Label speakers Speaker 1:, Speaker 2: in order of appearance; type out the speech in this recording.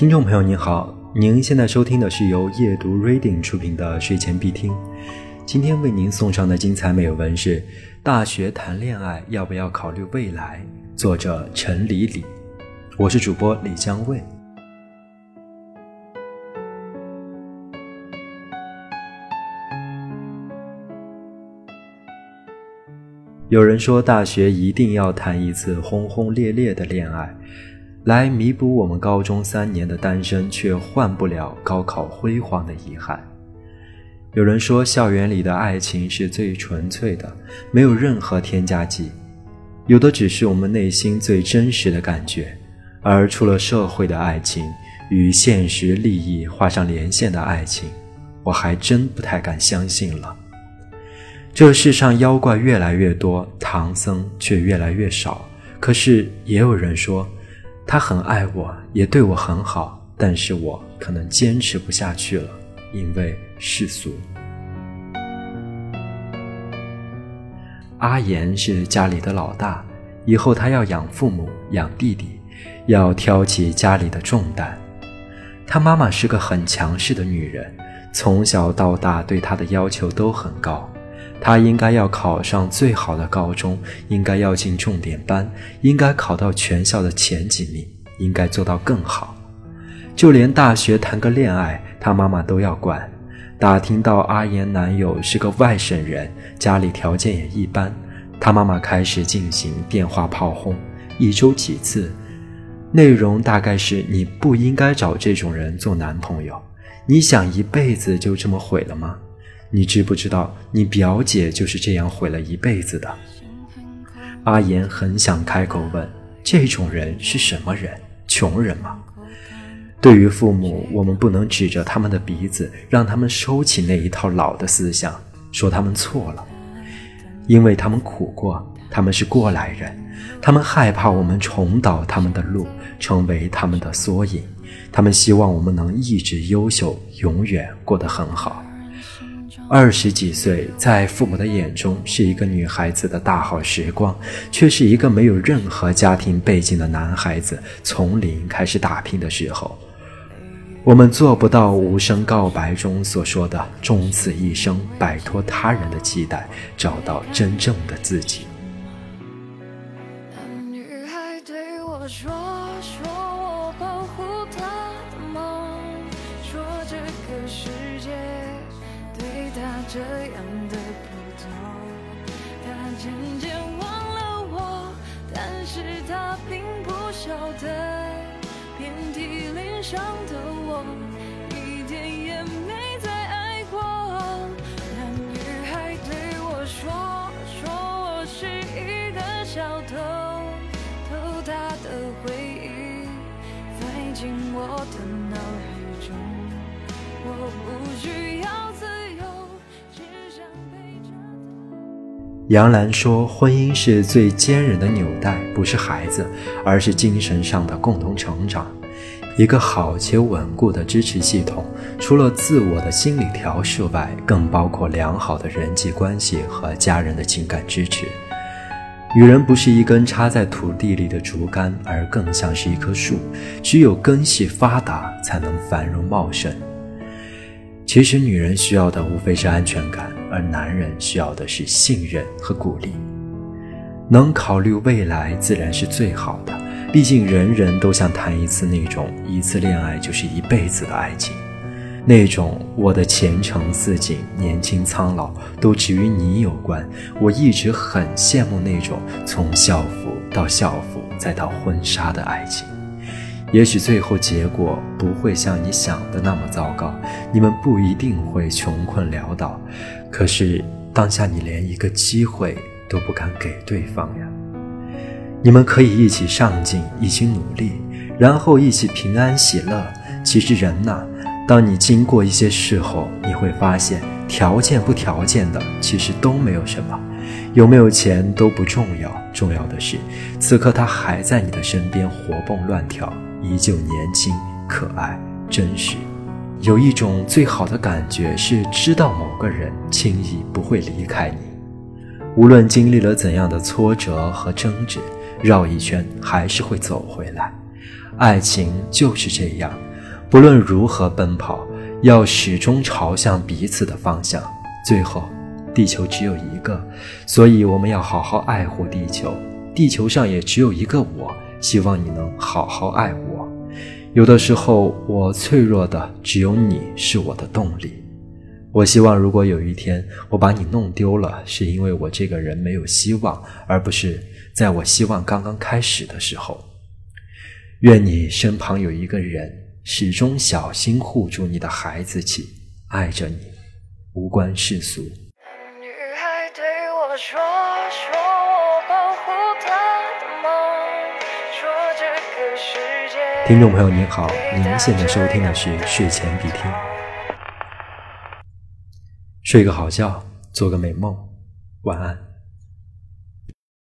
Speaker 1: 听众朋友您好，您现在收听的是由夜读 Reading 出品的睡前必听。今天为您送上的精彩美文是《大学谈恋爱要不要考虑未来》，作者陈李李。我是主播李江卫。有人说，大学一定要谈一次轰轰烈烈的恋爱。来弥补我们高中三年的单身，却换不了高考辉煌的遗憾。有人说，校园里的爱情是最纯粹的，没有任何添加剂，有的只是我们内心最真实的感觉。而出了社会的爱情，与现实利益画上连线的爱情，我还真不太敢相信了。这世上妖怪越来越多，唐僧却越来越少。可是也有人说。他很爱我，也对我很好，但是我可能坚持不下去了，因为世俗。阿言是家里的老大，以后他要养父母，养弟弟，要挑起家里的重担。他妈妈是个很强势的女人，从小到大对他的要求都很高。他应该要考上最好的高中，应该要进重点班，应该考到全校的前几名，应该做到更好。就连大学谈个恋爱，他妈妈都要管。打听到阿言男友是个外省人，家里条件也一般，他妈妈开始进行电话炮轰，一周几次，内容大概是你不应该找这种人做男朋友，你想一辈子就这么毁了吗？你知不知道，你表姐就是这样毁了一辈子的？阿言很想开口问：这种人是什么人？穷人吗？对于父母，我们不能指着他们的鼻子，让他们收起那一套老的思想，说他们错了，因为他们苦过，他们是过来人，他们害怕我们重蹈他们的路，成为他们的缩影，他们希望我们能一直优秀，永远过得很好。二十几岁，在父母的眼中是一个女孩子的大好时光，却是一个没有任何家庭背景的男孩子从零开始打拼的时候。我们做不到无声告白中所说的“终此一生，摆脱他人的期待，找到真正的自己”。这样的普通，他渐渐忘了我，但是他并不晓得，遍体鳞伤的我，一点也没再爱过。那女孩对我说，说我是一个小偷，偷她的回忆，塞进我的脑海中，我不需杨澜说：“婚姻是最坚韧的纽带，不是孩子，而是精神上的共同成长。一个好且稳固的支持系统，除了自我的心理调试外，更包括良好的人际关系和家人的情感支持。女人不是一根插在土地里的竹竿，而更像是一棵树，只有根系发达，才能繁荣茂盛。其实，女人需要的无非是安全感。”而男人需要的是信任和鼓励，能考虑未来自然是最好的。毕竟人人都想谈一次那种一次恋爱就是一辈子的爱情，那种我的前程似锦、年轻苍老都只与你有关。我一直很羡慕那种从校服到校服再到婚纱的爱情。也许最后结果不会像你想的那么糟糕，你们不一定会穷困潦倒。可是当下你连一个机会都不敢给对方呀。你们可以一起上进，一起努力，然后一起平安喜乐。其实人呐，当你经过一些事后，你会发现条件不条件的其实都没有什么，有没有钱都不重要，重要的是此刻他还在你的身边活蹦乱跳。依旧年轻、可爱、真实，有一种最好的感觉是知道某个人轻易不会离开你，无论经历了怎样的挫折和争执，绕一圈还是会走回来。爱情就是这样，不论如何奔跑，要始终朝向彼此的方向。最后，地球只有一个，所以我们要好好爱护地球。地球上也只有一个我，希望你能好好爱我。有的时候，我脆弱的只有你是我的动力。我希望，如果有一天我把你弄丢了，是因为我这个人没有希望，而不是在我希望刚刚开始的时候。愿你身旁有一个人，始终小心护住你的孩子气，爱着你，无关世俗。女孩对我说听众朋友您好，您现在收听的是睡前必听。睡个好觉，做个美梦，晚安。